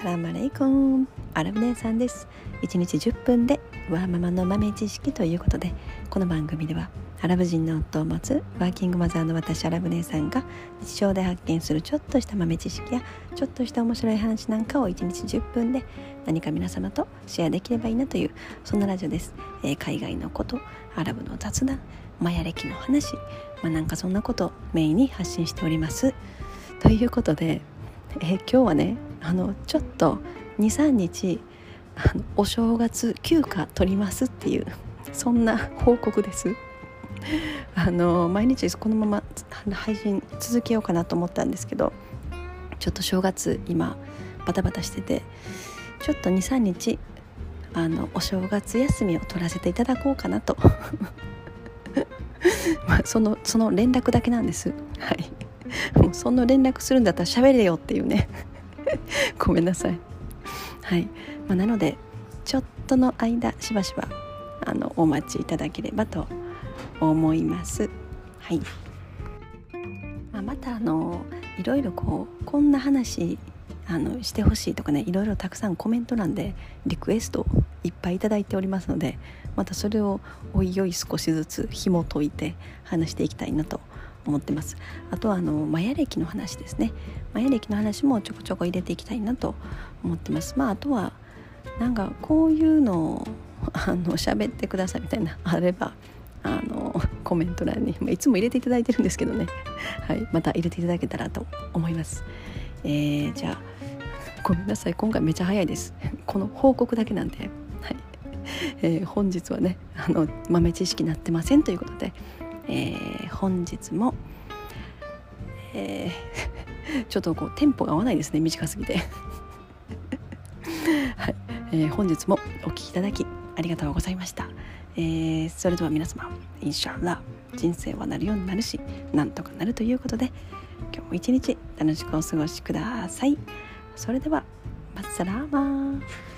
サラムアレイコンアラブ姉さんです。1日10分でワーママの豆知識ということでこの番組ではアラブ人の夫を持つワーキングマザーの私アラブ姉さんが日常で発見するちょっとした豆知識やちょっとした面白い話なんかを1日10分で何か皆様とシェアできればいいなというそんなラジオです、えー、海外のことアラブの雑談マヤ歴の話まあなんかそんなことをメインに発信しております。ということで、えー、今日はねあのちょっと23日あのお正月休暇取りますっていうそんな報告です。あの毎日このまま配信続けようかなと思ったんですけどちょっと正月今バタバタしててちょっと23日あのお正月休みを取らせていただこうかなと。まあそのその連絡だけなんです。はい。もうその連絡するんだったら喋れよっていうね。ごめんなさい。はい、まあ、なのでちょっとの間しばしばあのお待ちいただければと思います。はい、まあ、またあのいろいろこうこんな話あのしてほしいとかねいろいろたくさんコメント欄でリクエストいっぱいいただいておりますのでまたそれをおいおい少しずつ紐解いて話していきたいなと思ってます。あとはあのマヤ歴の話ですね。マヤ歴の話もちょこちょこ入れていきたいなと思ってます。まああとはなんかこういうのをあの喋ってくださいみたいなあればあのコメント欄に、まあ、いつも入れていただいてるんですけどね、はい、また入れていただけたらと思います、えー、じゃあごめんなさい。今回めちゃ早いです。この報告だけなんで、はい。えー、本日はねあの豆知識なってませんということで。えー、本日も、えー、ちょっとこうテンポが合わないですね短すぎて。はい、えー、本日もお聴きいただきありがとうございました、えー、それでは皆様インシャラ人生はなるようになるしなんとかなるということで今日も一日楽しくお過ごしください。それではマッサラーマー。